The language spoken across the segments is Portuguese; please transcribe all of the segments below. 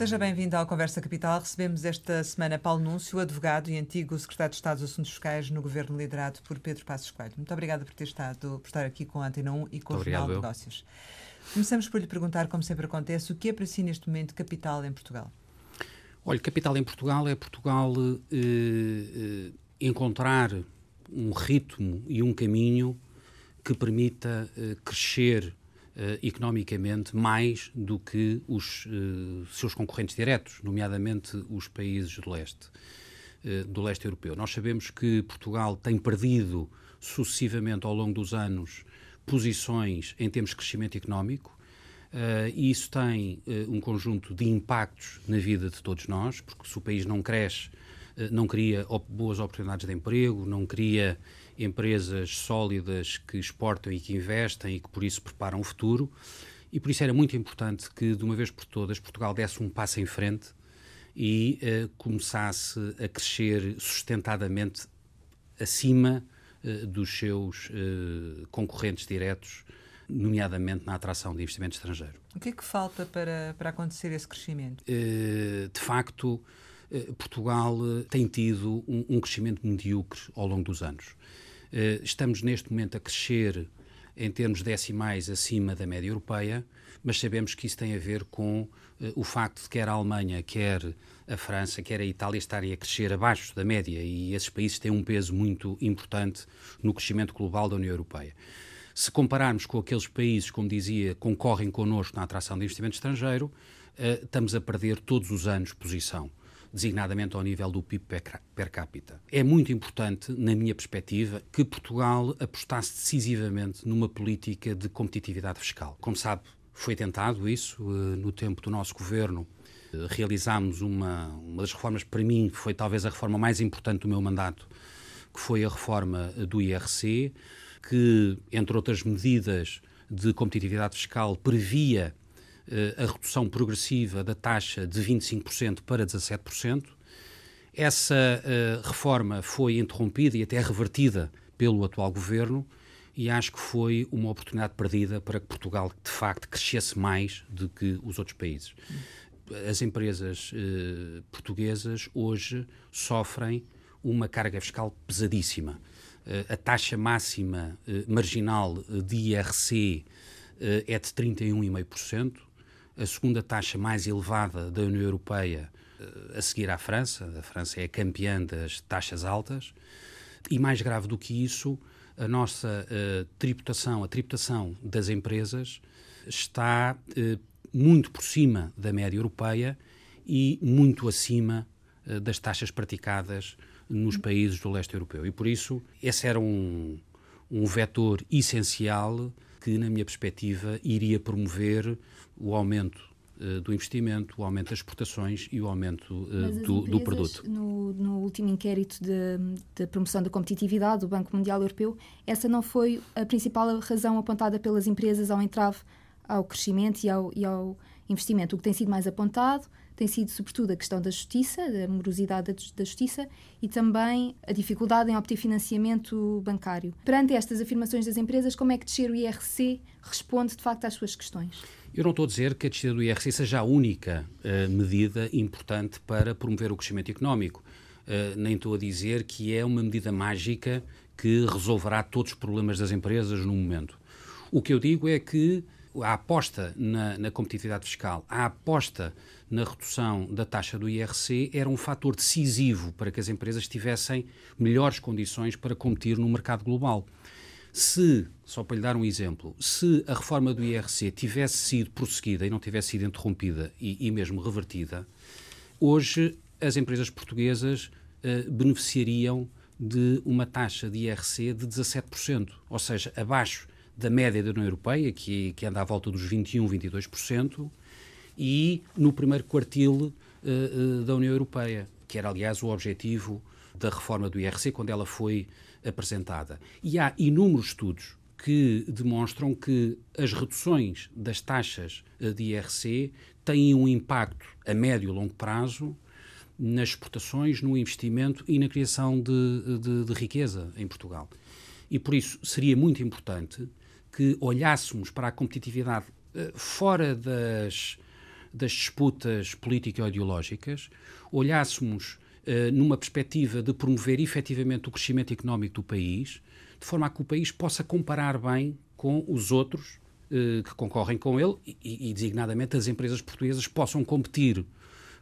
Seja bem-vindo ao Conversa Capital. Recebemos esta semana Paulo Núncio, advogado e antigo secretário de Estado dos Assuntos Fiscais no governo liderado por Pedro Passos Coelho. Muito obrigada por ter estado, por estar aqui com a Antena 1 e com Muito o Jornal de Negócios. Começamos por lhe perguntar, como sempre acontece, o que é para si neste momento capital em Portugal? Olha, capital em Portugal é Portugal eh, eh, encontrar um ritmo e um caminho que permita eh, crescer economicamente mais do que os uh, seus concorrentes diretos, nomeadamente os países do leste, uh, do leste europeu. Nós sabemos que Portugal tem perdido sucessivamente ao longo dos anos posições em termos de crescimento económico. Uh, e isso tem uh, um conjunto de impactos na vida de todos nós, porque se o país não cresce, uh, não cria op boas oportunidades de emprego, não cria empresas sólidas que exportam e que investem e que por isso preparam o futuro. E por isso era muito importante que, de uma vez por todas, Portugal desse um passo em frente e uh, começasse a crescer sustentadamente acima uh, dos seus uh, concorrentes diretos, nomeadamente na atração de investimento estrangeiro. O que é que falta para, para acontecer esse crescimento? de facto, Portugal tem tido um, um crescimento medíocre ao longo dos anos. Eh, estamos neste momento a crescer em termos decimais acima da média europeia, mas sabemos que isso tem a ver com uh, o facto de quer a Alemanha, quer a França, quer a Itália estarem a crescer abaixo da média e esses países têm um peso muito importante no crescimento global da União Europeia. Se compararmos com aqueles países, como dizia, concorrem connosco na atração de investimento estrangeiro, uh, estamos a perder todos os anos posição designadamente ao nível do PIB per capita. É muito importante, na minha perspectiva, que Portugal apostasse decisivamente numa política de competitividade fiscal. Como sabe, foi tentado isso eh, no tempo do nosso governo. Eh, realizámos uma, uma das reformas, para mim, foi talvez a reforma mais importante do meu mandato, que foi a reforma do IRC, que, entre outras medidas de competitividade fiscal, previa eh, a redução progressiva da taxa de 25% para 17%. Essa uh, reforma foi interrompida e até revertida pelo atual governo e acho que foi uma oportunidade perdida para que Portugal, de facto, crescesse mais do que os outros países. As empresas uh, portuguesas hoje sofrem uma carga fiscal pesadíssima. A taxa máxima marginal de IRC é de 31,5%, a segunda taxa mais elevada da União Europeia eh, a seguir à França. A França é a campeã das taxas altas. E mais grave do que isso, a nossa uh, tributação, a tributação das empresas, está uh, muito por cima da média europeia e muito acima uh, das taxas praticadas nos países do leste europeu. E por isso, esse era um, um vetor essencial que, na minha perspectiva, iria promover o aumento uh, do investimento, o aumento das exportações e o aumento uh, do, do, produto. No, no último inquérito de, de, promoção da competitividade do Banco Mundial Europeu, essa não foi a principal razão apontada pelas empresas ao entrave ao crescimento e ao, e ao investimento. O que tem sido mais apontado tem sido, sobretudo, a questão da justiça, da morosidade da justiça e também a dificuldade em obter financiamento bancário. Perante estas afirmações das empresas, como é que descer o IRC responde, de facto, às suas questões? Eu não estou a dizer que a descida do IRC seja a única uh, medida importante para promover o crescimento económico. Uh, nem estou a dizer que é uma medida mágica que resolverá todos os problemas das empresas no momento. O que eu digo é que a aposta na, na, competitividade fiscal, a aposta na redução da taxa do IRC era um fator decisivo para que as empresas tivessem melhores condições para competir no mercado global. Se, só para lhe dar um exemplo, se a reforma do IRC tivesse sido prosseguida e não tivesse sido interrompida e, e mesmo revertida, hoje as empresas portuguesas uh, beneficiariam de uma taxa de IRC de 17%, ou seja, abaixo da média da União Europeia, que, que anda à volta dos 21, 22%, e no primeiro quartil uh, uh, da União Europeia, que era, aliás, o objetivo da reforma do IRC quando ela foi apresentada. E há inúmeros estudos que demonstram que as reduções das taxas eh, de IRC têm um impacto a médio e longo prazo nas exportações, no investimento e na criação de, de, de riqueza em Portugal. E por isso seria muito importante que olhássemos para a competitividade eh, fora das, das disputas político-ideológicas, olhássemos uh, numa perspectiva de promover efetivamente o crescimento económico do país, de forma a que o país possa comparar bem com os outros uh, que concorrem com ele e, e, designadamente, as empresas portuguesas possam competir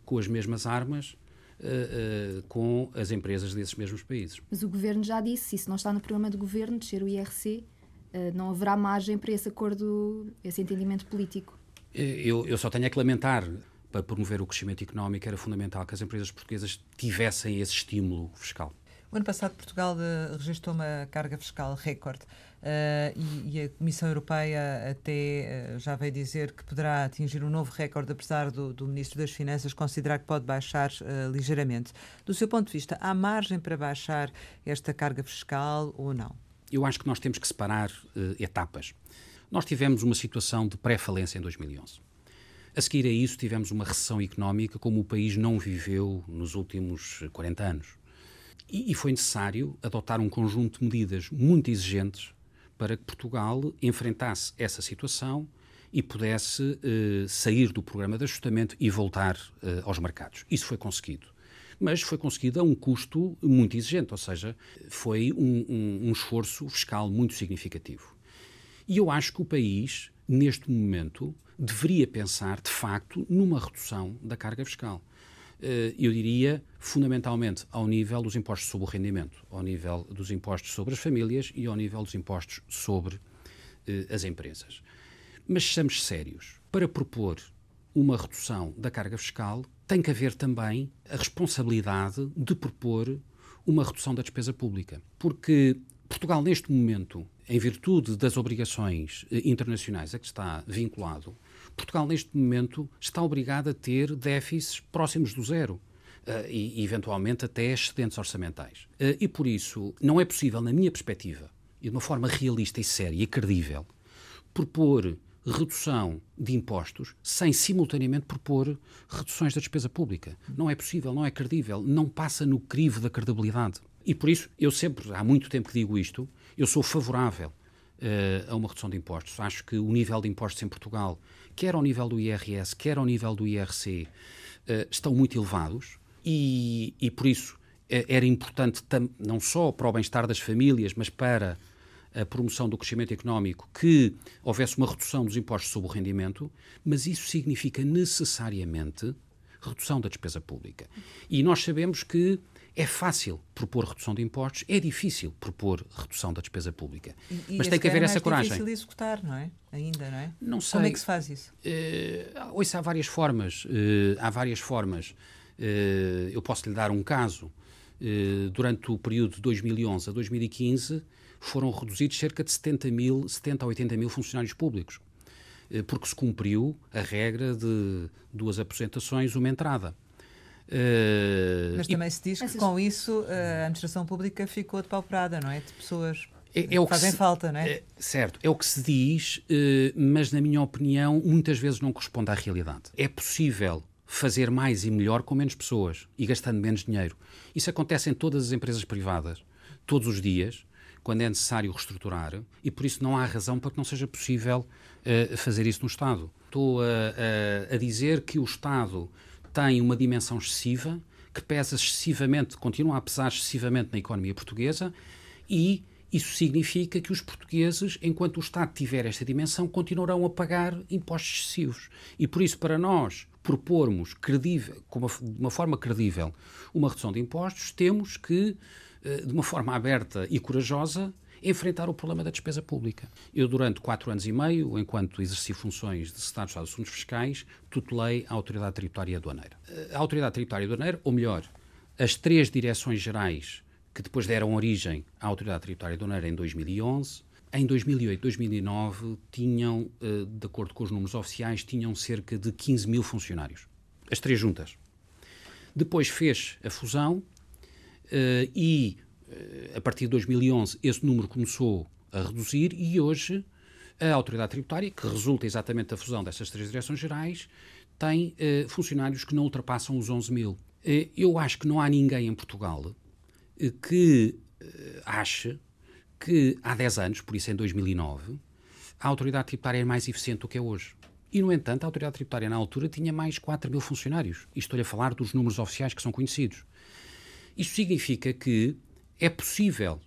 com as mesmas armas Uh, uh, com as empresas desses mesmos países. Mas o governo já disse, isso não está no programa do governo, descer o IRC, não haverá margem para esse acordo, esse entendimento político. Eu, eu só tenho a que lamentar. Para promover o crescimento económico era fundamental que as empresas portuguesas tivessem esse estímulo fiscal. O ano passado, Portugal registrou uma carga fiscal recorde. Uh, e, e, a Comissão Europeia até uh, já veio dizer que poderá atingir um novo recorde, apesar do, do Ministro das Finanças considerar que pode baixar uh, ligeiramente. Do seu ponto de vista, há margem para baixar esta carga fiscal ou não? Eu acho que nós temos que separar etapas. Nós tivemos uma situação de pré-falência em 2011. A seguir a isso, tivemos uma recessão económica como o país não viveu nos últimos 40 anos. E, e foi necessário adotar um conjunto de medidas muito exigentes para que Portugal enfrentasse essa situação e pudesse eh, sair do programa de ajustamento e voltar eh, aos mercados. Isso foi conseguido. Mas foi conseguido a um custo muito exigente, ou seja, foi um, um, um esforço fiscal muito significativo. E eu acho que o país, neste momento, deveria pensar, de facto, numa redução da carga fiscal. Eh, eu diria, fundamentalmente ao nível dos impostos sobre o rendimento, ao nível dos impostos sobre as famílias e ao nível dos impostos sobre eh, as empresas. Mas sejamos sérios. Para propor uma redução da carga fiscal, tem que haver também a responsabilidade de propor uma redução da despesa pública. Porque Portugal, neste momento, em virtude das obrigações eh, internacionais a que está vinculado, Portugal, neste momento, está obrigado a ter déficits próximos do zero. Uh, e, eventualmente, até excedentes orçamentais. Uh, e, por isso, não é possível, na minha perspectiva, e de uma forma realista e séria e credível, propor redução de impostos sem simultaneamente propor reduções da despesa pública. Não é possível, não é credível, não passa no crivo da credibilidade. E por isso, eu sempre, há muito tempo que digo isto, eu sou favorável uh, a uma redução de impostos. Acho que o nível de impostos em Portugal quer ao nível do IRS, quer ao nível do IRC, eh, estão muito elevados e, e por isso eh, era importante, não só para o bem-estar das famílias, mas para a promoção do crescimento económico, que houvesse uma redução dos impostos sobre o rendimento, mas isso significa necessariamente redução da despesa pública. E nós sabemos que é fácil propor redução de impostos, é difícil propor redução da despesa pública. E, Mas tem que haver é essa coragem. É difícil de executar, não é? Ainda, não é? Não sei. Como é que se faz isso? Uh, ouça, há várias formas. Uh, há várias formas. Uh, eu posso lhe dar um caso. Uh, durante o período de 2011 a 2015, foram reduzidos cerca de 70, mil, 70 a 80 mil funcionários públicos, porque se cumpriu a regra de duas aposentações, uma entrada. Uh, Mas também e, se diz que com isso a administração pública ficou depauperada, não é? De pessoas é, é que fazem se, falta, não é? é? Certo, é o que se diz, mas na minha opinião muitas vezes não corresponde à realidade. É possível fazer mais e melhor com menos pessoas e gastando menos dinheiro. Isso acontece em todas as empresas privadas, todos os dias, quando é necessário reestruturar, e por isso não há razão para que não seja possível uh, fazer isso no Estado. Estou a, a, a dizer que o Estado tem uma dimensão excessiva, que pesa excessivamente, continua a pesar excessivamente na economia portuguesa e isso significa que os portugueses, enquanto o Estado tiver esta dimensão, continuarão a pagar impostos excessivos. E por isso, para nós propormos credível, de uma forma credível uma redução de impostos, temos que, de uma forma aberta e corajosa, enfrentar o problema da despesa pública. Eu, durante quatro anos e meio, enquanto exerci funções de Secretário de Assuntos Fiscais, tutelei a Autoridade Tributária Aduaneira. A Autoridade Tributária Aduaneira, ou melhor, as três direções gerais que depois deram origem à Autoridade Tributária Aduaneira em 2011, em 2008, 2009, tinham, eh, de acordo com os números oficiais, tinham cerca de 15 mil funcionários. As três juntas. Depois fez a fusão eh, e eh, a partir de 2011, esse número começou a reduzir e hoje a autoridade tributária, que resulta exatamente da fusão dessas três direções gerais, tem eh, funcionários que não ultrapassam os 11 mil. Eh, eu acho que não há ninguém em Portugal eh, que eh, ache que há 10 anos, por isso em 2009, a autoridade tributária é mais eficiente do que é hoje. E, no entanto, a autoridade tributária na altura tinha mais 4 mil funcionários. E estou-lhe a falar dos números oficiais que são conhecidos. Isto significa que é possível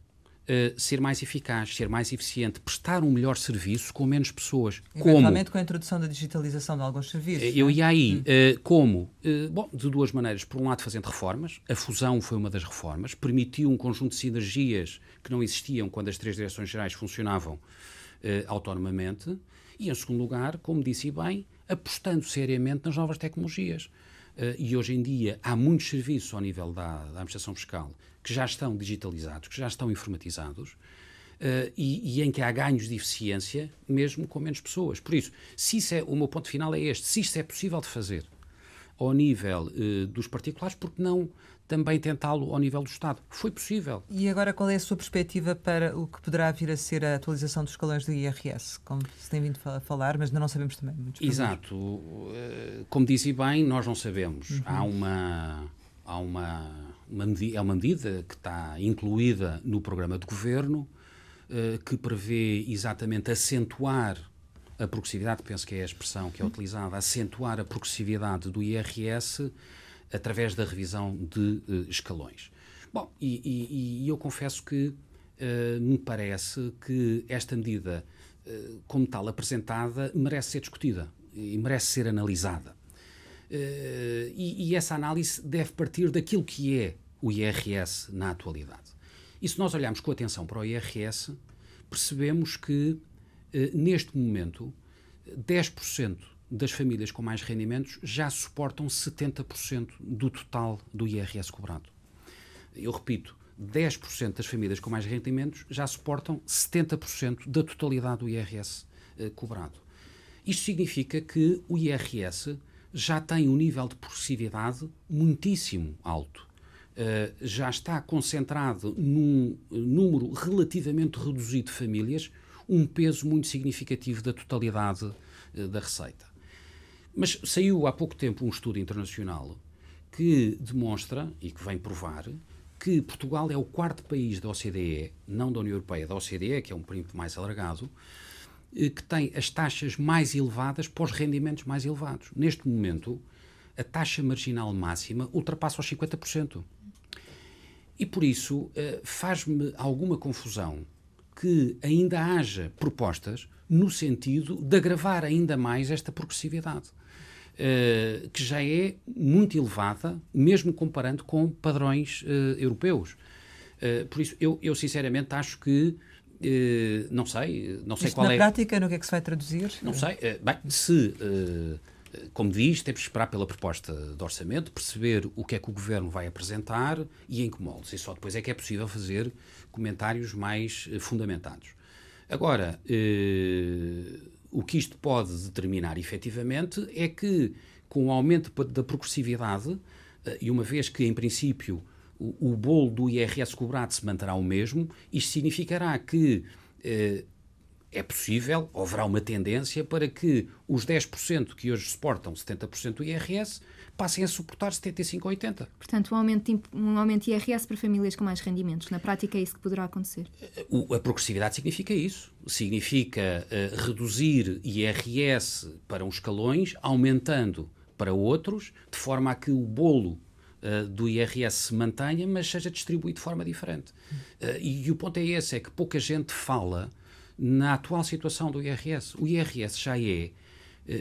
Uh, ser mais eficaz, ser mais eficiente, prestar um melhor serviço com menos pessoas. Eventualmente como? com a introdução da digitalização de alguns serviços. Eu é? ia aí. Hum. Uh, como? Bom, de duas maneiras. Por um lado, fazendo reformas. A fusão foi uma das reformas. Permitiu um conjunto de sinergias que não existiam quando as três direções gerais funcionavam autonomamente. E, em segundo lugar, como disse bem, apostando seriamente nas novas tecnologias. Uh, e hoje em dia há muitos serviços ao nível da, da, administração fiscal que já estão digitalizados, que já estão informatizados. Uh, e, e, em que há ganhos de eficiência, mesmo com menos pessoas. Por isso, se isso é, o meu ponto final é este: se isto é possível de fazer ao nível uh, dos particulares, porque não também tentá-lo ao nível do Estado. Foi possível. E agora qual é a sua perspectiva para o que poderá vir a ser a atualização dos escalões do IRS? Como se tem vindo a falar, mas ainda não sabemos também. Exato. Eh, como disse bem, nós não sabemos. Uhum. Há uma... Há uma, uma medida, é uma medida que está incluída no programa de governo eh, que prevê exatamente acentuar a progressividade, penso que é a expressão que é utilizada, acentuar a progressividade do IRS através da revisão de uh, escalões. Bom, e, e, e, eu confesso que uh, me parece que esta medida, uh, como tal apresentada, merece ser discutida e merece ser analisada. E, e, essa análise deve partir daquilo que é o IRS na atualidade. E se nós olharmos com atenção para o IRS, percebemos que, neste momento, 10% das famílias com mais rendimentos já suportam 70% do total do IRS cobrado. Eu repito, 10% das famílias com mais rendimentos já suportam 70% da totalidade do IRS eh, cobrado. Isto significa que o IRS já tem um nível de progressividade muitíssimo alto. Uh, já está concentrado num número relativamente reduzido de famílias, um peso muito significativo da totalidade uh, da receita. Mas saiu há pouco tempo um estudo internacional que demonstra e que vem provar que Portugal é o quarto país da OCDE, não da União Europeia, da OCDE, que é um perímetro mais alargado, eh, que tem as taxas mais elevadas para os rendimentos mais elevados. Neste momento, a taxa marginal máxima ultrapassa os 50%. E por isso eh, faz-me alguma confusão que ainda haja propostas no sentido de agravar ainda mais esta progressividade. Uh, que já é muito elevada, mesmo comparando com padrões uh, europeus. Uh, por isso, eu, eu, sinceramente acho que não sei, não sei Isto qual na é. Na prática, no que é que se vai traduzir? Não sei. bem, se como diz, temos que esperar pela proposta de orçamento, perceber o que é que o governo vai apresentar e em que moldes. E só depois é que é possível fazer comentários mais fundamentados. Agora, o que isto pode determinar efetivamente é que, com o aumento da progressividade, eh, e uma vez que, em princípio, o, o bolo do IRS cobrado se manterá o mesmo, isto significará que eh, é possível, haverá uma tendência para que os 10% que hoje suportam 70% do IRS passem a suportar 75 ou 80. Portanto, um aumento, de, um aumento de IRS para famílias com mais rendimentos. Na prática é isso que poderá acontecer? O, a progressividade significa isso. Significa uh, reduzir IRS para uns escalões, aumentando para outros, de forma a que o bolo uh, do IRS se mantenha, mas seja distribuído de forma diferente. Uh, e, e o ponto é esse, é que pouca gente fala na atual situação do IRS. O IRS já é eh,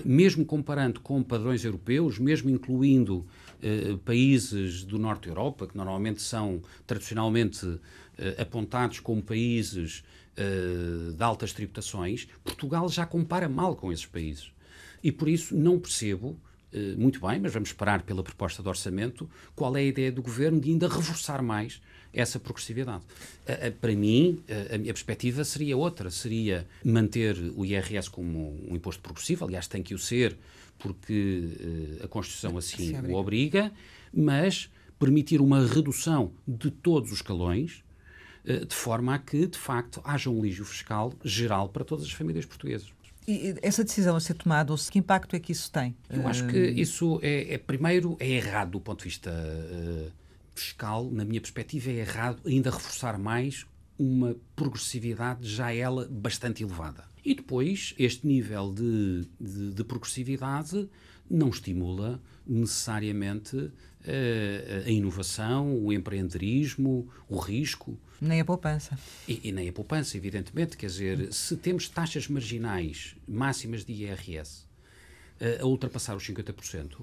mesmo comparando com padrões europeus, mesmo incluindo eh, países do norte da Europa, que normalmente são tradicionalmente eh, apontados como países eh, de altas tributações, Portugal já compara mal com esses países. E por isso não percebo, eh, muito bem, mas vamos esperar pela proposta de orçamento, qual é a ideia do governo de ainda reforçar mais essa progressividade. Para mim, a minha perspectiva seria outra, seria manter o IRS como um imposto progressivo, aliás tem que o ser porque eh, a Constituição assim o obriga, mas permitir uma redução de todos os escalões, eh, de forma a que, de facto, haja um lígio fiscal geral para todas as famílias portuguesas. E essa decisão a ser tomada, que impacto é que isso tem? Eu acho que isso é, é primeiro, é errado do ponto de vista uh, fiscal, na minha perspectiva, é errado ainda reforçar mais uma progressividade já ela bastante elevada. E depois, este nível de, de, de progressividade não estimula necessariamente eh, a inovação, o empreendedorismo, o risco. Nem a poupança. E, e, nem a poupança, evidentemente. Quer dizer, se temos taxas marginais máximas de IRS eh, a ultrapassar os 50%,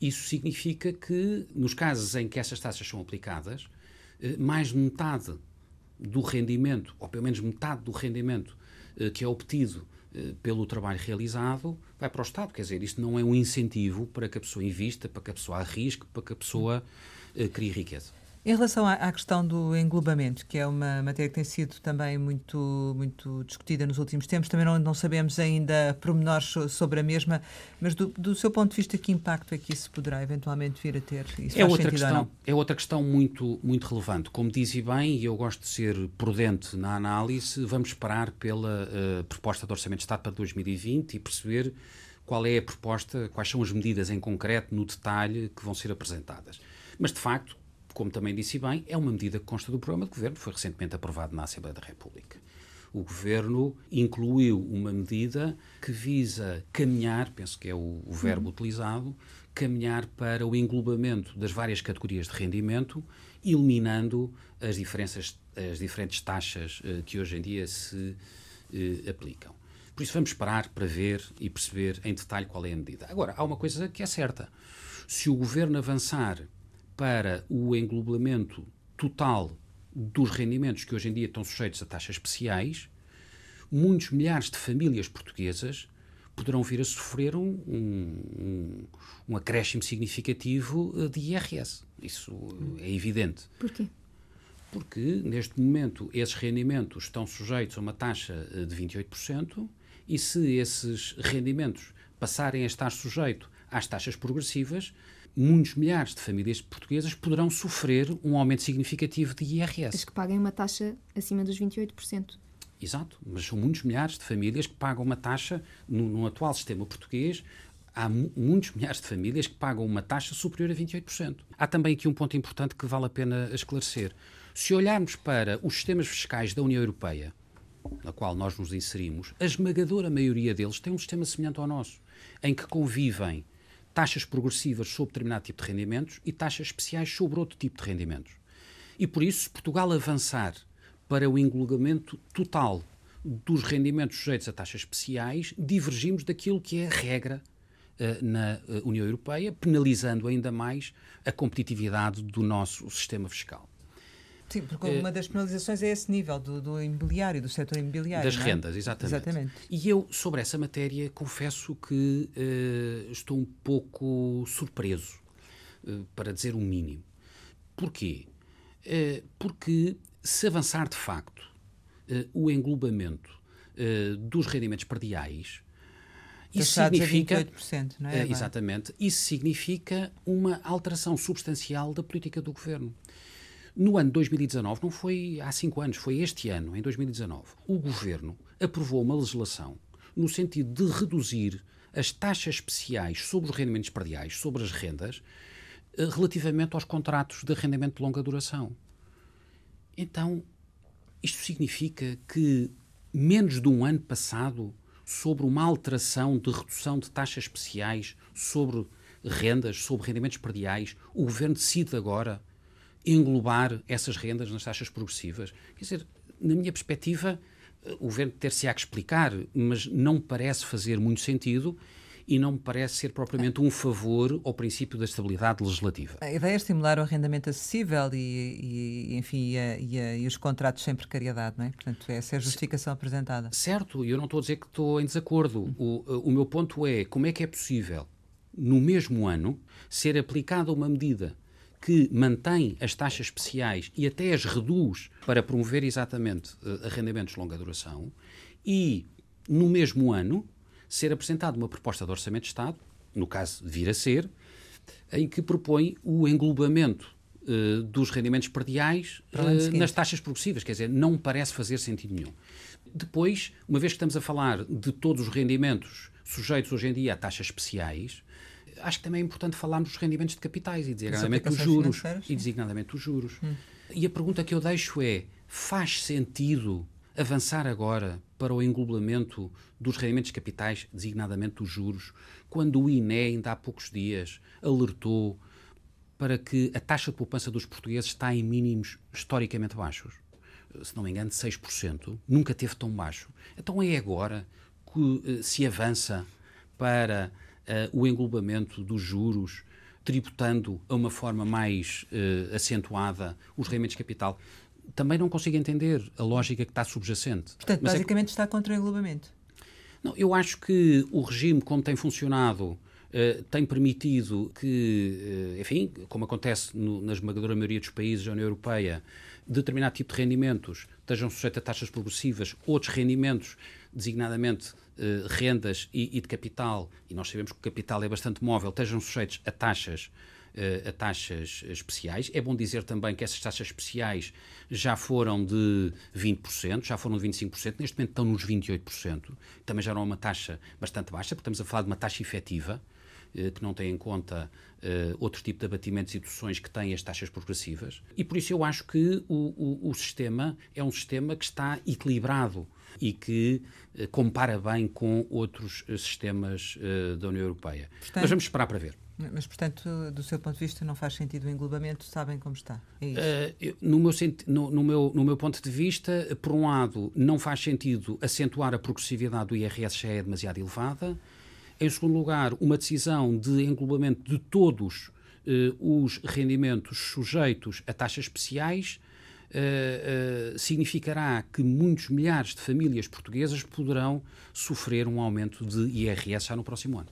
isso significa que, nos casos em que essas taxas são aplicadas, eh, mais de metade do rendimento, ou pelo menos metade do rendimento que é obtido pelo trabalho realizado, vai para o Estado. Quer dizer, isto não é um incentivo para que a pessoa invista, para que a pessoa arrisque, para que a pessoa crie riqueza. Em relação à, à, questão do englobamento, que é uma matéria que tem sido também muito, muito discutida nos últimos tempos, também não, não sabemos ainda pormenores sobre a mesma, mas do, do, seu ponto de vista, que impacto é que isso poderá eventualmente vir a ter? Isso é, outra questão, é outra questão muito, muito relevante. Como disse bem, e eu gosto de ser prudente na análise, vamos esperar pela uh, proposta de Orçamento de Estado para 2020 e perceber qual é a proposta, quais são as medidas em concreto, no detalhe, que vão ser apresentadas. Mas, de facto, como também disse bem, é uma medida que consta do programa de governo, foi recentemente aprovado na Assembleia da República. O governo incluiu uma medida que visa caminhar, penso que é o, o verbo uhum. utilizado, caminhar para o englobamento das várias categorias de rendimento, eliminando as diferenças, as diferentes taxas uh, que hoje em dia se uh, aplicam. Por isso vamos parar para ver e perceber em detalhe qual é a medida. Agora, há uma coisa que é certa. Se o governo avançar para o englobamento total dos rendimentos que hoje em dia estão sujeitos a taxas especiais, muitos milhares de famílias portuguesas poderão vir a sofrer um, um, um acréscimo significativo eh, de IRS. Isso é evidente. Porquê? Porque, neste momento, esses rendimentos estão sujeitos a uma taxa eh, de 28%, e se esses rendimentos passarem a estar sujeitos às taxas progressivas, muitos milhares de famílias portuguesas poderão sofrer um aumento significativo de IRS. As que paguem uma taxa acima dos 28%. Exato, mas são muitos milhares de famílias que pagam uma taxa, no, no atual sistema português, há muitos milhares de famílias que pagam uma taxa superior a 28%. Há também aqui um ponto importante que vale a pena esclarecer. Se olharmos para os sistemas fiscais da União Europeia, na qual nós nos inserimos, a esmagadora maioria deles tem um sistema semelhante ao nosso, em que convivem taxas progressivas sobre determinado tipo de rendimentos e taxas especiais sobre outro tipo de rendimentos. E por isso, se Portugal avançar para o englobamento total dos rendimentos sujeitos a taxas especiais, divergimos daquilo que é a regra uh, na uh, União Europeia, penalizando ainda mais a competitividade do nosso sistema fiscal. Sim, porque uma das penalizações é esse nível do, do imobiliário, do setor imobiliário. Das é? rendas, exatamente. exatamente. E eu, sobre essa matéria, confesso que uh, estou um pouco surpreso, uh, para dizer o um mínimo. Porquê? Uh, porque se avançar de facto o englobamento dos rendimentos perdiais, isso significa. 28%, não é? exatamente. Isso significa uma alteração substancial da política do governo. No ano 2019, não foi há cinco anos, foi este ano, em 2019, o governo aprovou uma legislação no sentido de reduzir as taxas especiais sobre os rendimentos perdiais, sobre as rendas, eh, relativamente aos contratos de arrendamento de longa duração. Então, isto significa que menos de um ano passado, sobre uma alteração de redução de taxas especiais sobre rendas, sobre rendimentos perdiais, o governo decide agora englobar essas rendas nas taxas progressivas. Quer dizer, na minha perspectiva, o governo ter-se-á que explicar, mas não parece fazer muito sentido e não me parece ser propriamente um favor ao princípio da estabilidade legislativa. A ideia é estimular o arrendamento acessível e, e enfim, e, a, e, a, e, os contratos sem precariedade, não é? Portanto, essa é a justificação apresentada. Certo, e eu não estou a dizer que estou em desacordo. O, o meu ponto é como é que é possível, no mesmo ano, ser aplicada uma medida que mantém as taxas especiais e até as reduz para promover exatamente uh, arrendamentos de longa duração e, no mesmo ano, ser apresentada uma proposta de orçamento de Estado, no caso vir a ser, em que propõe o englobamento uh, dos rendimentos perdiais uh, nas taxas progressivas. Quer dizer, não parece fazer sentido nenhum. Depois, uma vez que estamos a falar de todos os rendimentos sujeitos hoje em dia a taxas especiais, acho que também é importante falarmos dos rendimentos de capitais e designadamente dos juros. E designadamente os juros. Hum. E a pergunta que eu deixo é: faz sentido avançar agora para o englobamento dos rendimentos capitais, designadamente dos juros, quando o INE ainda há poucos dias alertou para que a taxa de poupança dos portugueses está em mínimos historicamente baixos. Se não me engano, 6%. Nunca teve tão baixo. Então é agora que uh, se avança para o englobamento dos juros, tributando a uma forma mais uh, acentuada os rendimentos de capital. Também não consigo entender a lógica que está subjacente. Portanto, Mas basicamente é que... está contra o englobamento. Não, eu acho que o regime, como tem funcionado, Uh, tem permitido que, uh, enfim, como acontece no, na esmagadora maioria dos países da União Europeia, determinado tipo de rendimentos estejam sujeitos a taxas progressivas, outros rendimentos, designadamente uh, rendas e, e, de capital, e nós sabemos que o capital é bastante móvel, estejam sujeitos a taxas a taxas especiais. É bom dizer também que essas taxas especiais já foram de 20%, já foram de 25%, neste momento estão nos 28%. Também já era uma taxa bastante baixa, porque estamos a falar de uma taxa efetiva, eh, que não tem em conta uh, outro tipo de abatimentos e deduções que têm as taxas progressivas. E por isso eu acho que o, o, o sistema é um sistema que está equilibrado e que uh, compara bem com outros sistemas da União Europeia. Portanto, Mas vamos esperar para ver. Mas, portanto, do seu ponto de vista, não faz sentido o englobamento, sabem como está? É? Uh, no, meu, no, no, meu, no meu ponto de vista, por um lado, não faz sentido acentuar a progressividade do IRS já é demasiado elevada. Em segundo lugar, uma decisão de englobamento de todos uh, os rendimentos sujeitos a taxas especiais uh, uh, significará que muitos milhares de famílias portuguesas poderão sofrer um aumento de IRS já no próximo ano.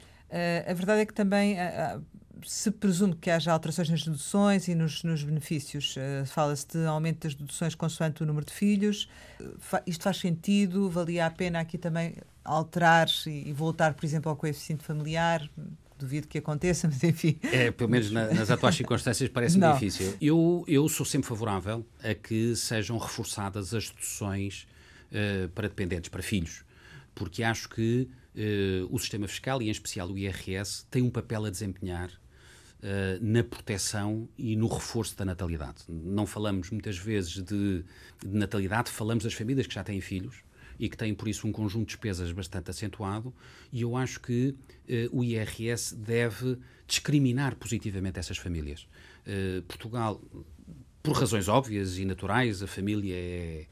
a verdade é que também se presume que haja alterações nas deduções e nos, nos benefícios. Uh, Fala-se de aumento das deduções consoante o número de filhos. Uh, fa isto faz sentido? Valia a pena aqui também alterar e, e voltar, por exemplo, ao coeficiente familiar? Duvido que aconteça, mas enfim. É, pelo menos na, nas atuais circunstâncias parece-me difícil. Eu, eu sou sempre favorável a que sejam reforçadas as deduções uh, para dependentes, para filhos, porque acho que o sistema fiscal, e em especial o IRS, tem um papel a desempenhar Uh, na proteção e no reforço da natalidade. Não falamos muitas vezes de, de, natalidade, falamos das famílias que já têm filhos e que têm, por isso, um conjunto de despesas bastante acentuado, e eu acho que uh, o IRS deve discriminar positivamente essas famílias. Uh, Portugal, por razões óbvias e naturais, a família é,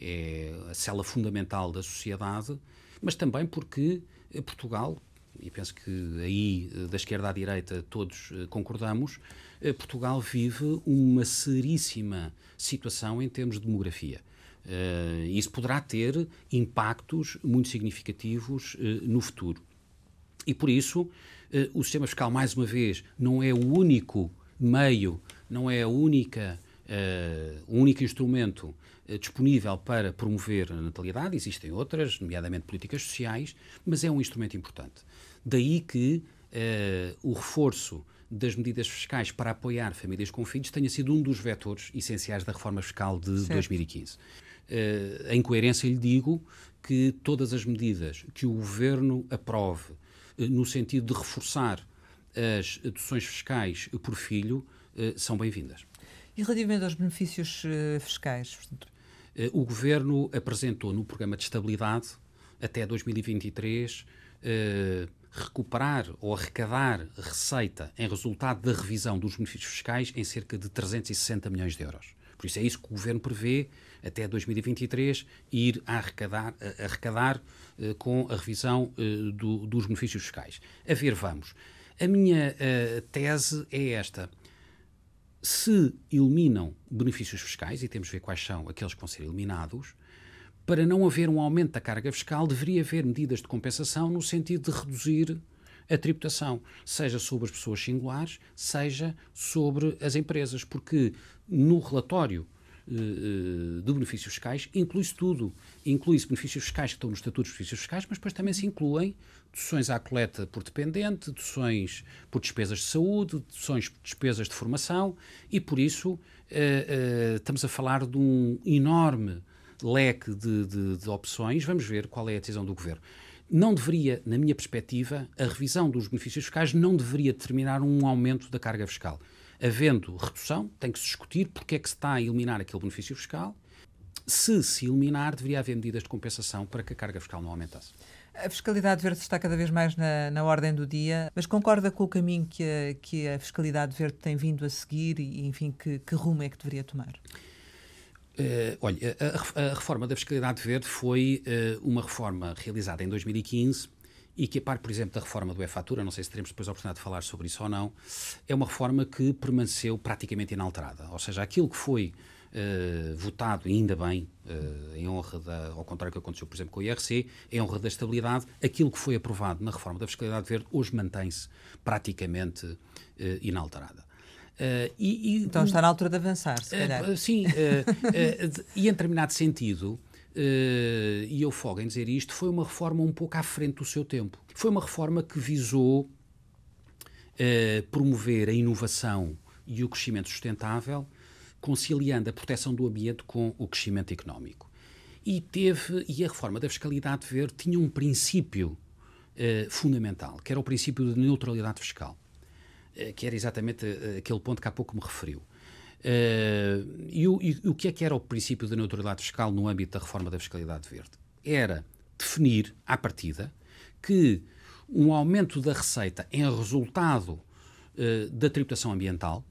é a cela fundamental da sociedade, mas também porque Portugal e penso que aí, eh, da esquerda à direita, todos eh, concordamos, eh, Portugal vive uma seríssima situação em termos de demografia. isso poderá ter impactos muito significativos no futuro. E por isso, o sistema fiscal, mais uma vez, não é o único meio, não é a única, o único instrumento disponível para promover a natalidade, existem outras, nomeadamente políticas sociais, mas é um instrumento importante. Daí que uh, o reforço das medidas fiscais para apoiar famílias com filhos tenha sido um dos vetores essenciais da reforma fiscal de certo. 2015. Uh, em coerência, lhe digo que todas as medidas que o Governo aprove uh, no sentido de reforçar as deduções fiscais por filho uh, são bem-vindas. E relativamente aos benefícios fiscais? o Governo apresentou no programa de estabilidade até 2023 recuperar ou arrecadar receita em resultado da revisão dos benefícios fiscais em cerca de 360 milhões de euros. Por isso é isso que o Governo prevê até 2023 ir a arrecadar, a arrecadar uh, com a revisão uh, do, dos benefícios fiscais. A ver, vamos. A minha uh, tese é esta. Se eliminam benefícios fiscais, e temos de ver quais são aqueles que vão ser eliminados, para não haver um aumento da carga fiscal, deveria haver medidas de compensação no sentido de reduzir a tributação, seja sobre as pessoas singulares, seja sobre as empresas, porque no relatório uh, de benefícios fiscais inclui-se tudo. Inclui-se benefícios fiscais que estão nos estatutos de benefícios fiscais, mas depois também se incluem deduções à coleta por dependente, deduções por despesas de saúde, deduções por despesas de formação, e por isso uh, uh, estamos a falar de um enorme leque de, de, de opções, vamos ver qual é a decisão do governo não deveria, na minha perspectiva, a revisão dos benefícios fiscais não deveria determinar um aumento da carga fiscal. Havendo redução, tem que se discutir porque é que se está a eliminar aquele benefício fiscal. Se se eliminar, deveria haver medidas de compensação para que a carga fiscal não aumentasse. A fiscalidade verde está cada vez mais na, na ordem do dia, mas concorda com o caminho que a, que a fiscalidade verde tem vindo a seguir e, enfim, que, que rumo é que deveria tomar? Uh, olha, a, a, reforma da fiscalidade verde foi uh, uma reforma realizada em 2015 e que, a par, por exemplo, da reforma do e-fatura, não sei se teremos depois a oportunidade de falar sobre isso ou não, é uma reforma que permaneceu praticamente inalterada. Ou seja, aquilo que foi uh, votado, ainda bem, em honra da, ao contrário do que aconteceu, por exemplo, com o IRC, em honra da estabilidade, aquilo que foi aprovado na reforma da fiscalidade verde hoje mantém-se praticamente inalterada. Uh, e, e, então está na altura de avançar, se calhar. Uh, sim, uh, e em determinado sentido, e eu folgo em dizer isto, foi uma reforma um pouco à frente do seu tempo. Foi uma reforma que visou promover a inovação e o crescimento sustentável, conciliando a proteção do ambiente com o crescimento económico. E teve, e a reforma da fiscalidade verde tinha um princípio fundamental, que era o princípio de neutralidade fiscal. Eh, que era exatamente eh, aquele ponto que há pouco me referiu. Uh, e, o, e, o, que é que era o princípio da neutralidade fiscal no âmbito da reforma da fiscalidade verde? Era definir, à partida, que um aumento da receita em resultado da tributação ambiental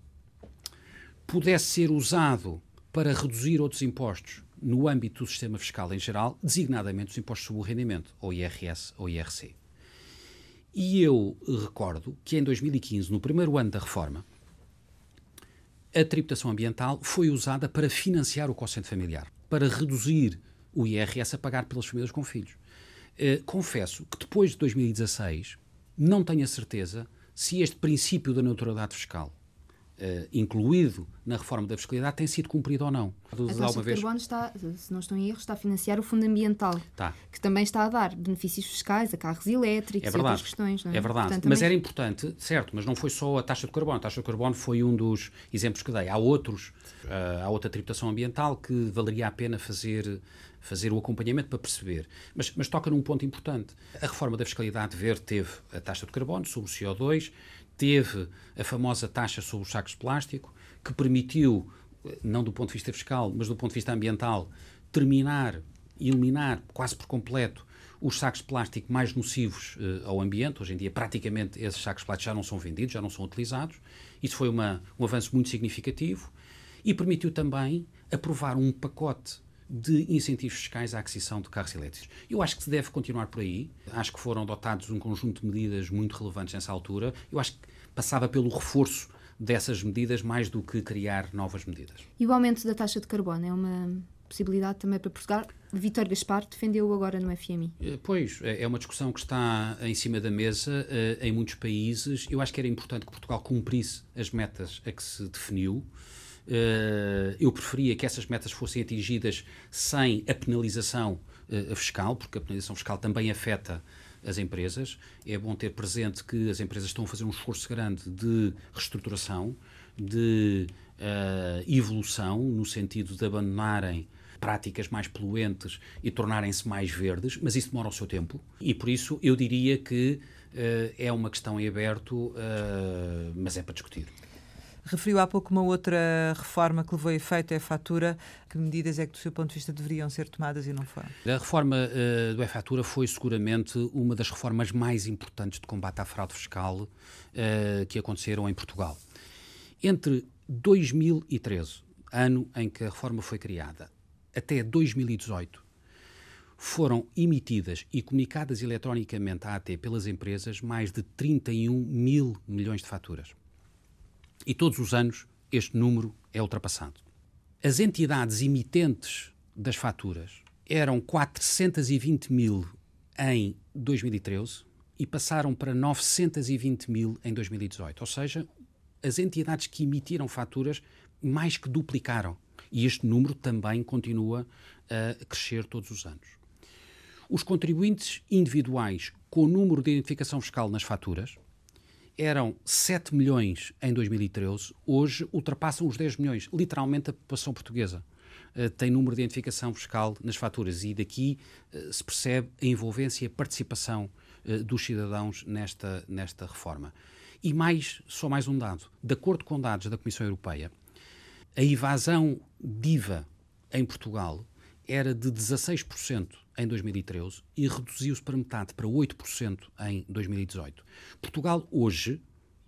pudesse ser usado para reduzir outros impostos no âmbito do sistema fiscal em geral, designadamente os impostos sobre o rendimento, ou IRS ou IRC. E eu recordo que em 2015, no primeiro ano da reforma, a tributação ambiental foi usada para financiar o quociente familiar, para reduzir o IRS a pagar pelas famílias com filhos. Uh, confesso que depois de 2016 não tenho a certeza se este princípio da neutralidade fiscal Uh, incluído na reforma da fiscalidade tem sido cumprido ou não. A taxa de carbono está, se não estou em erro, está a financiar o fundo ambiental, tá. que também está a dar benefícios fiscais a carros elétricos é e outras questões. Não é? é verdade, Portanto, mas também... era importante, certo, mas não foi só a taxa de carbono. A taxa de carbono foi um dos exemplos que dei. Há outros, uh, há outra tributação ambiental que valeria a pena fazer fazer o acompanhamento para perceber. Mas, mas toca num ponto importante. A reforma da fiscalidade verde teve a taxa de carbono sobre o CO2, teve a famosa taxa sobre os sacos de plástico, que permitiu, não do ponto de vista fiscal, mas do ponto de vista ambiental, terminar, eliminar quase por completo os sacos de plástico mais nocivos uh, ao ambiente. Hoje em dia, praticamente, esses sacos de plástico já não são vendidos, já não são utilizados. Isso foi uma, um avanço muito significativo e permitiu também aprovar um pacote de incentivos fiscais à aquisição de carros elétricos. Eu acho que se deve continuar por aí. Acho que foram adotados um conjunto de medidas muito relevantes nessa altura. Eu acho que passava pelo reforço dessas medidas mais do que criar novas medidas. E o aumento da taxa de carbono é uma possibilidade também para Portugal? Vítor Gaspar defendeu agora no FMI. Eh, pois, é, é uma discussão que está em cima da mesa eh, em muitos países. Eu acho que era importante que Portugal cumprisse as metas a que se definiu. Eh, eu preferia que essas metas fossem atingidas sem a penalização uh, fiscal, porque a penalização fiscal também afeta as empresas. É bom ter presente que as empresas estão a fazer um esforço grande de reestruturação, de uh, evolução, no sentido de abandonarem práticas mais poluentes e tornarem-se mais verdes, mas isso demora o seu tempo. E por isso eu diria que é uma questão em aberto, mas é para discutir. Referiu há pouco uma outra reforma que levou a efeito, é a fatura. Que medidas é que, do seu ponto de vista, deveriam ser tomadas e não foram? A reforma uh, do e-fatura foi seguramente uma das reformas mais importantes de combate à fraude fiscal uh, que aconteceram em Portugal. Entre 2013, ano em que a reforma foi criada, até 2018, foram emitidas e comunicadas eletronicamente à AT pelas empresas mais de 31 mil milhões de faturas. E todos os anos este número é ultrapassado. As entidades emitentes das faturas eram 420 mil em 2013 e passaram para 920 mil em 2018. Ou seja, as entidades que emitiram faturas mais que duplicaram. E este número também continua a crescer todos os anos. Os contribuintes individuais com o número de identificação fiscal nas faturas eram 7 milhões em 2013, hoje ultrapassam os 10 milhões. Literalmente a população portuguesa uh, tem número de identificação fiscal nas faturas e daqui uh, se percebe a envolvência e a participação uh, dos cidadãos nesta, nesta reforma. E mais, só mais um dado. De acordo com dados da Comissão Europeia, a evasão de IVA em Portugal era de 16% em 2013 e reduziu-se para metade, para 8% em 2018. Portugal hoje,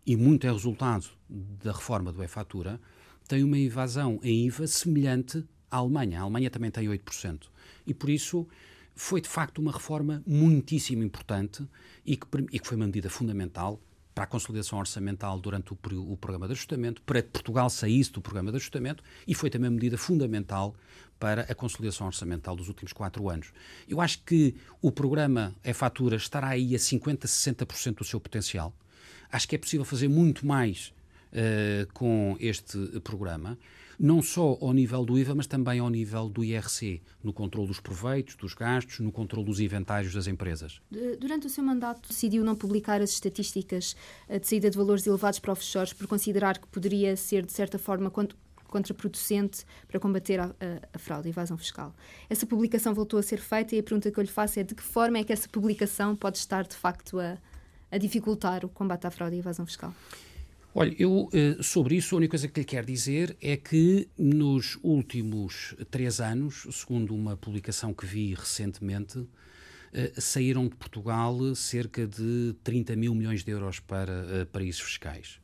e muito é resultado da reforma do e-fatura, tem uma evasão em IVA semelhante à Alemanha. A Alemanha também tem 8%. E por isso foi de facto uma reforma muitíssimo importante e que, e que foi uma medida fundamental para a consolidação orçamental durante o, o, programa de ajustamento, para que Portugal saísse do programa de ajustamento e foi também uma medida fundamental para a consolidação orçamental dos últimos quatro anos. Eu acho que o programa é-fatura estará aí a 50%, 60% do seu potencial. Acho que é possível fazer muito mais uh, com este programa não só ao nível do IVA, mas também ao nível do IRC, no controle dos proveitos, dos gastos, no controle dos inventários das empresas. Durante o seu mandato, decidiu não publicar as estatísticas eh, de saída de valores elevados para offshores por considerar que poderia ser, de certa forma, contraproducente para combater a, a, a, fraude e a evasão fiscal. Essa publicação voltou a ser feita e a pergunta que eu lhe faço é de que forma é que essa publicação pode estar, de facto, a, a dificultar o combate à fraude e evasão fiscal? Olha, eu eh, sobre isso a única coisa que lhe quero dizer é que nos últimos três anos, segundo uma publicação que vi recentemente, eh, saíram de Portugal cerca de 30 mil milhões de euros para eh, paraísos fiscais.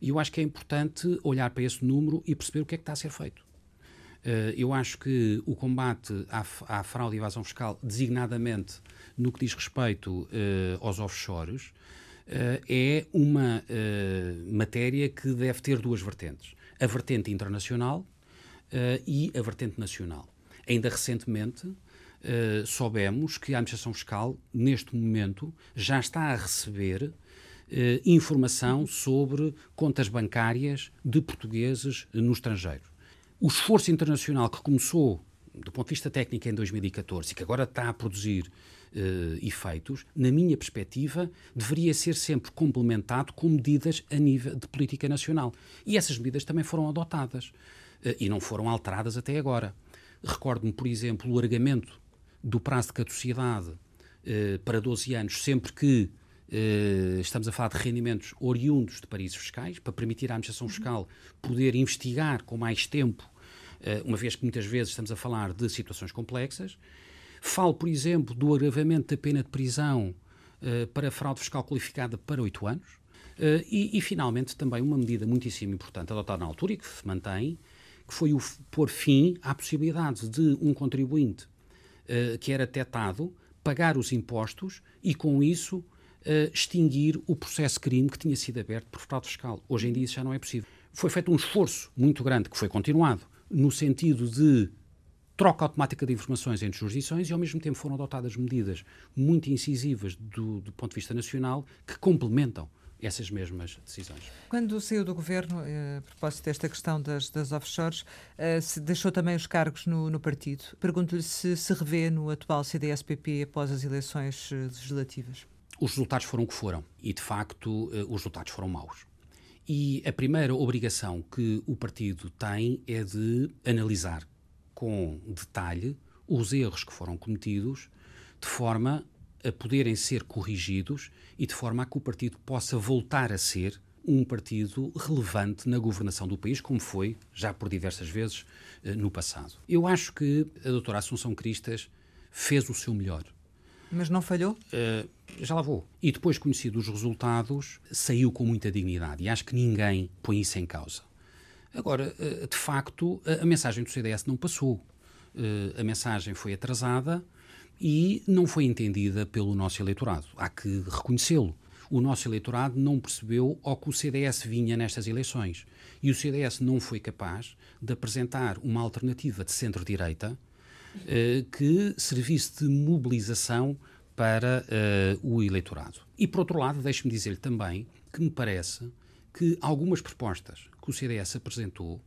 E eu acho que é importante olhar para esse número e perceber o que é que está a ser feito. Eu acho que o combate à, fraude e evasão fiscal, designadamente no que diz respeito aos offshores, é uma uh, matéria que deve ter duas vertentes: a vertente internacional uh, e a vertente nacional. Ainda recentemente soubemos que a administração fiscal, neste momento, já está a receber informação sobre contas bancárias de portugueses no estrangeiro. O esforço internacional que começou do ponto de vista técnico em 2014 e que agora está a produzir uh, efeitos, na minha perspectiva, deveria ser sempre complementado com medidas a nível de política nacional. E essas medidas também foram adotadas uh, e não foram alteradas até agora. Recordo-me, por exemplo, o alargamento do prazo de caducidade uh, para 12 anos, sempre que estamos a falar de rendimentos oriundos de paraísos fiscais, para permitir à administração fiscal poder investigar com mais tempo, uma vez que muitas vezes estamos a falar de situações complexas. Falo, por exemplo, do agravamento da pena de prisão uh, para fraude fiscal qualificada para oito anos. Uh, e, e, finalmente, também uma medida muitíssimo importante adotada na altura e que se mantém, que foi o pôr fim à possibilidade de um contribuinte que era tetado pagar os impostos e, com isso, extinguir o processo crime que tinha sido aberto por fraude fiscal. Hoje em dia isso já não é possível. Foi feito um esforço muito grande, que foi continuado, no sentido de troca automática de informações entre jurisdições e, ao mesmo tempo, foram adotadas medidas muito incisivas do, do ponto de vista nacional que complementam essas mesmas decisões. Quando saiu do governo, eh, a propósito desta questão das, das offshores, eh, se deixou também os cargos no, no partido. Pergunto-lhe se se revê no atual CDS-PP após as eleições eh, legislativas. Os resultados foram o que foram e, de facto, os resultados foram maus. E a primeira obrigação que o partido tem é de analisar com detalhe os erros que foram cometidos, de forma a poderem ser corrigidos e de forma a que o partido possa voltar a ser um partido relevante na governação do país, como foi já por diversas vezes eh, no passado. Eu acho que a doutora Assunção Cristas fez o seu melhor. Mas não falhou? Uh, já lá vou. E depois, conhecidos os resultados, saiu com muita dignidade. E acho que ninguém põe isso em causa. Agora, eh, de facto, a mensagem do CDS não passou. Eh, a mensagem foi atrasada e não foi entendida pelo nosso eleitorado. Há que reconhecê-lo. O nosso eleitorado não percebeu ao que o CDS vinha nestas eleições. E o CDS não foi capaz de apresentar uma alternativa de centro-direita que servisse de mobilização para o eleitorado. E, por outro lado, deixe-me dizer-lhe também que me parece que algumas propostas que o CDS apresentou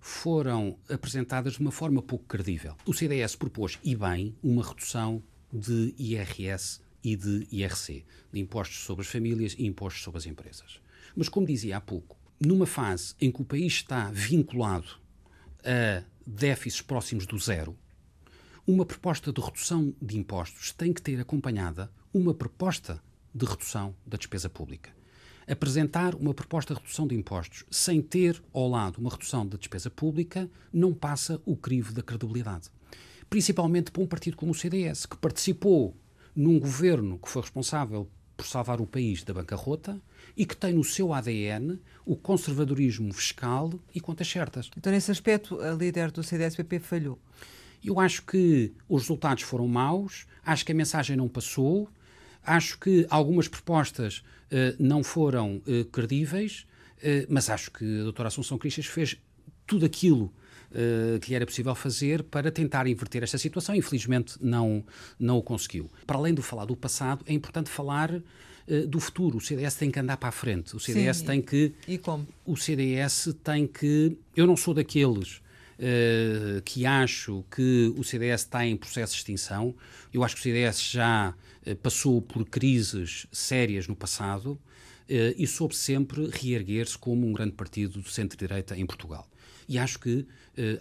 foram apresentadas de uma forma pouco credível. O CDS propôs, e bem, uma redução de IRS e de IRC, de impostos sobre as famílias e impostos sobre as empresas. Mas, como dizia há pouco, numa fase em que o país está vinculado a déficits próximos do zero, uma proposta de redução de impostos tem que ter acompanhada uma proposta de redução da despesa pública apresentar uma proposta de redução de impostos sem ter ao lado uma redução da despesa pública não passa o crivo da credibilidade. principalmente para um partido como o CDS, que participou num governo que foi responsável por salvar o país da bancarrota e que tem no seu ADN o conservadorismo fiscal e contas certas. Então, nesse aspecto, a líder do CDS-PP falhou. Eu acho que os resultados foram maus, acho que a mensagem não passou, acho que algumas propostas uh, não foram uh, credíveis, uh, mas acho que a doutora Assunção Cristas fez tudo aquilo que lhe era possível fazer para tentar inverter esta situação. Infelizmente, não, não o conseguiu. Para além de falar do passado, é importante falar do futuro. O CDS tem que andar para a frente. O CDS Sim, tem que. E como? O CDS tem que. Eu não sou daqueles uh, que acho que o CDS está em processo de extinção. Eu acho que o CDS já uh, passou por crises sérias no passado uh, e soube sempre reerguer-se como um grande partido de centro-direita em Portugal. E acho que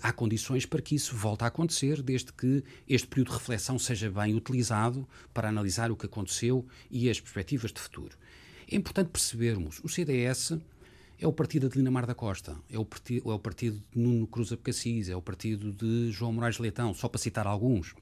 há condições para que isso volte a acontecer, desde que este período de reflexão seja bem utilizado para analisar o que aconteceu e as perspectivas de futuro. É importante percebermos, o CDS é o partido de Linamar da Costa, é o, partido, é o partido de Nuno Cruz Abcacis, é o partido de João Moraes Leitão, só para citar alguns.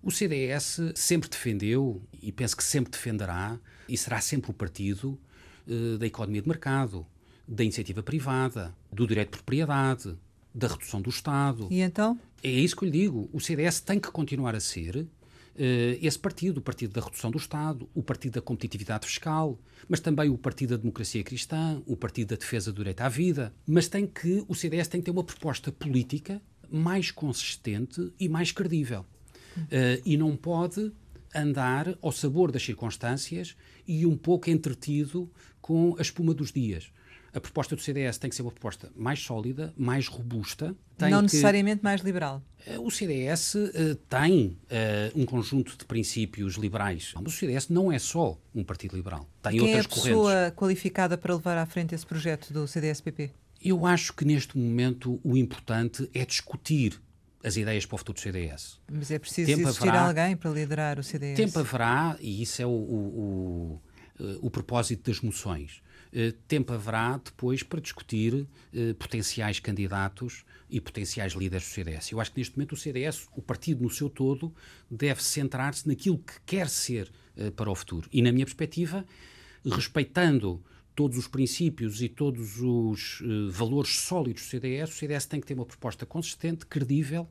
O CDS sempre defendeu, e penso que sempre defenderá, e será sempre o partido uh, da economia de mercado, da iniciativa privada, do direito de propriedade, da redução do Estado. E então? É isso que eu lhe digo. O CDS tem que continuar a ser esse partido, o partido da redução do Estado, o partido da competitividade fiscal, mas também o partido da democracia cristã, o partido da defesa do direito à vida. Mas tem que, o CDS tem que ter uma proposta política mais consistente e mais credível. Uh, e não pode andar ao sabor das circunstâncias e um pouco entretido com a espuma dos dias a proposta do CDS tem que ser uma proposta mais sólida, mais robusta. não necessariamente mais liberal. Eh, o CDS uh, eh, tem uh, um conjunto de princípios liberais, mas o CDS não é só um partido liberal. Tem Quem outras correntes. Quem é a pessoa correntes. qualificada para levar à frente esse projeto do CDS-PP? Eu acho que neste momento o importante é discutir as ideias para o futuro do CDS. Mas é preciso tempo existir haverá, alguém para liderar o CDS. Tempo haverá, e isso é o, o, o, o propósito das moções. Eh, tempo haverá depois para discutir eh, potenciais candidatos e potenciais líderes do CDS. Eu acho que neste momento o CDS, o partido no seu todo, deve centrar-se naquilo que quer ser eh, para o futuro. E, na minha perspectiva, respeitando todos os princípios e todos os valores sólidos do CDS, o CDS tem que ter uma proposta consistente, credível,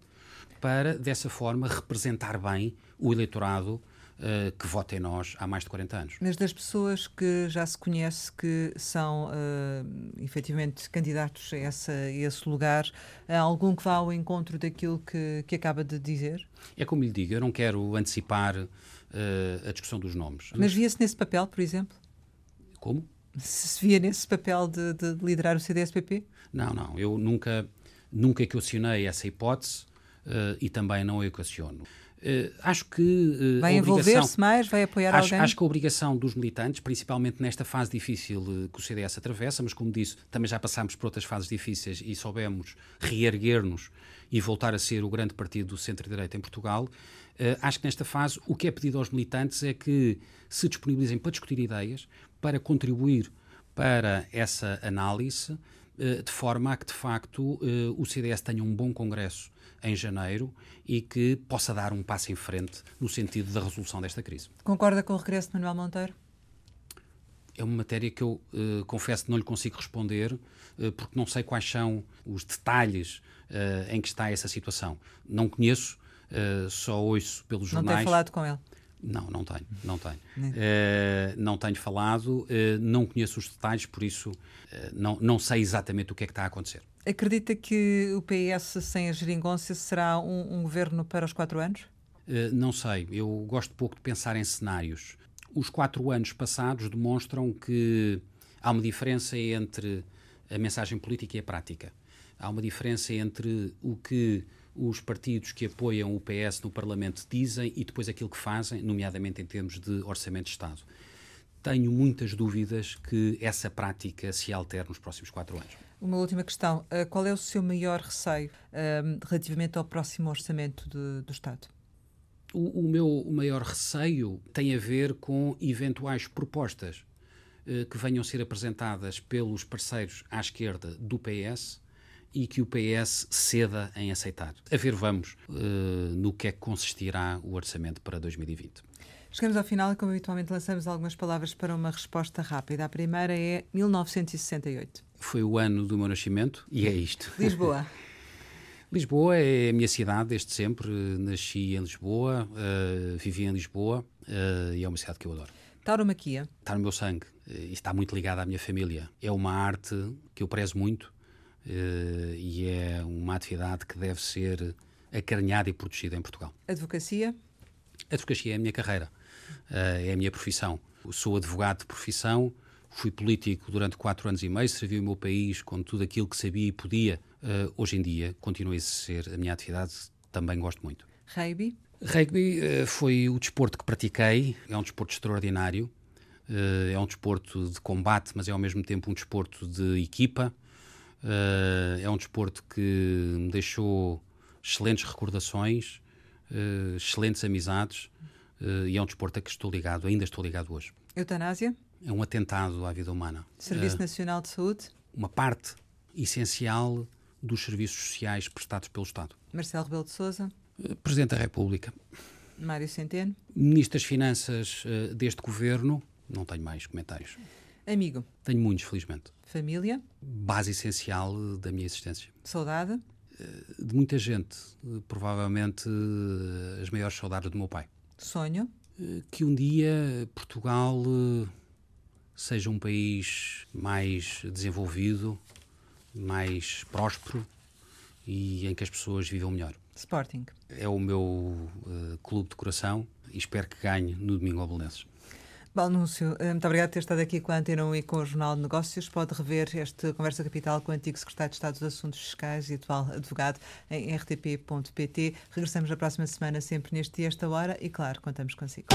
para, dessa forma, representar bem o eleitorado uh, que vota em nós há mais de 40 anos. Mas das pessoas que já se conhece que são uh, efetivamente candidatos a, essa, a esse lugar, há algum que vá ao encontro daquilo que, que acaba de dizer? É como lhe digo, eu não quero antecipar uh, a discussão dos nomes. Mas, mas via-se nesse papel, por exemplo? Como? Se via nesse papel de, de liderar o CDS-PP? Não, não. Eu nunca, nunca equacionei essa hipótese uh, e também não a equaciono. Uh, acho que. Uh, vai envolver-se mais? Vai apoiar acho, alguém? Acho que a obrigação dos militantes, principalmente nesta fase difícil uh, que o CDS atravessa, mas como disse, também já passámos por outras fases difíceis e soubemos reerguer-nos e voltar a ser o grande partido do centro-direita em Portugal. acho que nesta fase o que é pedido aos militantes é que se disponibilizem para discutir ideias, para contribuir para essa análise, de forma a que, de facto, o CDS tenha um bom congresso em janeiro e que possa dar um passo em frente no sentido da resolução desta crise. Concorda com o regresso de Manuel Monteiro? É uma matéria que eu uh, confesso que não lhe consigo responder, uh, porque não sei quais são os detalhes uh, em que está essa situação. Não conheço, só ouço pelos jornais. Não tem falado com ele? Não, não tenho, não tenho. Não tenho falado, não conheço os detalhes, por isso não, não sei exatamente o que é que está a acontecer. Acredita que o PS sem a geringonça será um, um governo para os quatro anos? não sei, eu gosto pouco de pensar em cenários. Os quatro anos passados demonstram que há uma diferença entre a mensagem política e a prática. Há uma diferença entre o que os partidos que apoiam o PS no Parlamento dizem e depois aquilo que fazem, nomeadamente em termos de orçamento de Estado. Tenho muitas dúvidas que essa prática se altere nos próximos quatro anos. Uma última questão. Uh, qual é o seu maior receio uh, relativamente ao próximo orçamento de, do Estado? O, o, meu maior receio tem a ver com eventuais propostas uh, que venham a ser apresentadas pelos parceiros à esquerda do PS e que o PS ceda em aceitar. A ver, vamos no que é que consistirá o orçamento para 2020. Chegamos ao final e, como habitualmente, lançamos algumas palavras para uma resposta rápida. A primeira é 1968. Foi o ano do meu nascimento e é isto. Lisboa. Lisboa é a minha cidade desde sempre. Nasci em Lisboa, uh, vivi em Lisboa uh, e é uma cidade que eu adoro. Tauromaquia. Está no meu sangue uh, e está muito ligada à minha família. É uma arte que eu prezo muito uh, e é uma atividade que deve ser acarinhada e protegida em Portugal. Advocacia? Advocacia é a minha carreira, é a minha profissão. Sou advogado de profissão, fui político durante quatro anos e meio, servi o meu país com tudo aquilo que sabia e podia. Uh, hoje em dia, continua a ser a minha atividade, também gosto muito. Rugby? Rugby foi o desporto que pratiquei, é um desporto extraordinário. é um desporto de combate, mas é ao mesmo tempo um desporto de equipa. É um desporto que me deixou excelentes recordações, excelentes amizades e é um desporto a que estou ligado, ainda estou ligado hoje. Eutanásia? É um atentado à vida humana. Serviço Nacional de Saúde? Uma parte essencial dos serviços sociais prestados pelo Estado. Marcelo Rebelo de Sousa? Presidente da República. Mário Centeno? Ministro das Finanças deste governo. Não tenho mais comentários. Amigo? Tenho muitos, felizmente. Família? Base essencial da minha existência. Saudade? Eh, de muita gente. Provavelmente eh, as maiores saudades do meu pai. Sonho? Eh, que um dia Portugal seja um país mais desenvolvido, mais próspero e em que as pessoas vivam melhor. Sporting. É o meu uh, clube de coração e espero que ganhe no domingo ao Belenenses. Balnúncio, eh, muito obrigado por ter estado aqui com a Antena 1 e com o Jornal de Negócios. Pode rever este Conversa Capital com o antigo secretário de Estado dos Assuntos Fiscais e atual advogado em rtp.pt. Regressamos na próxima semana, sempre neste dia, esta hora, e claro, contamos consigo.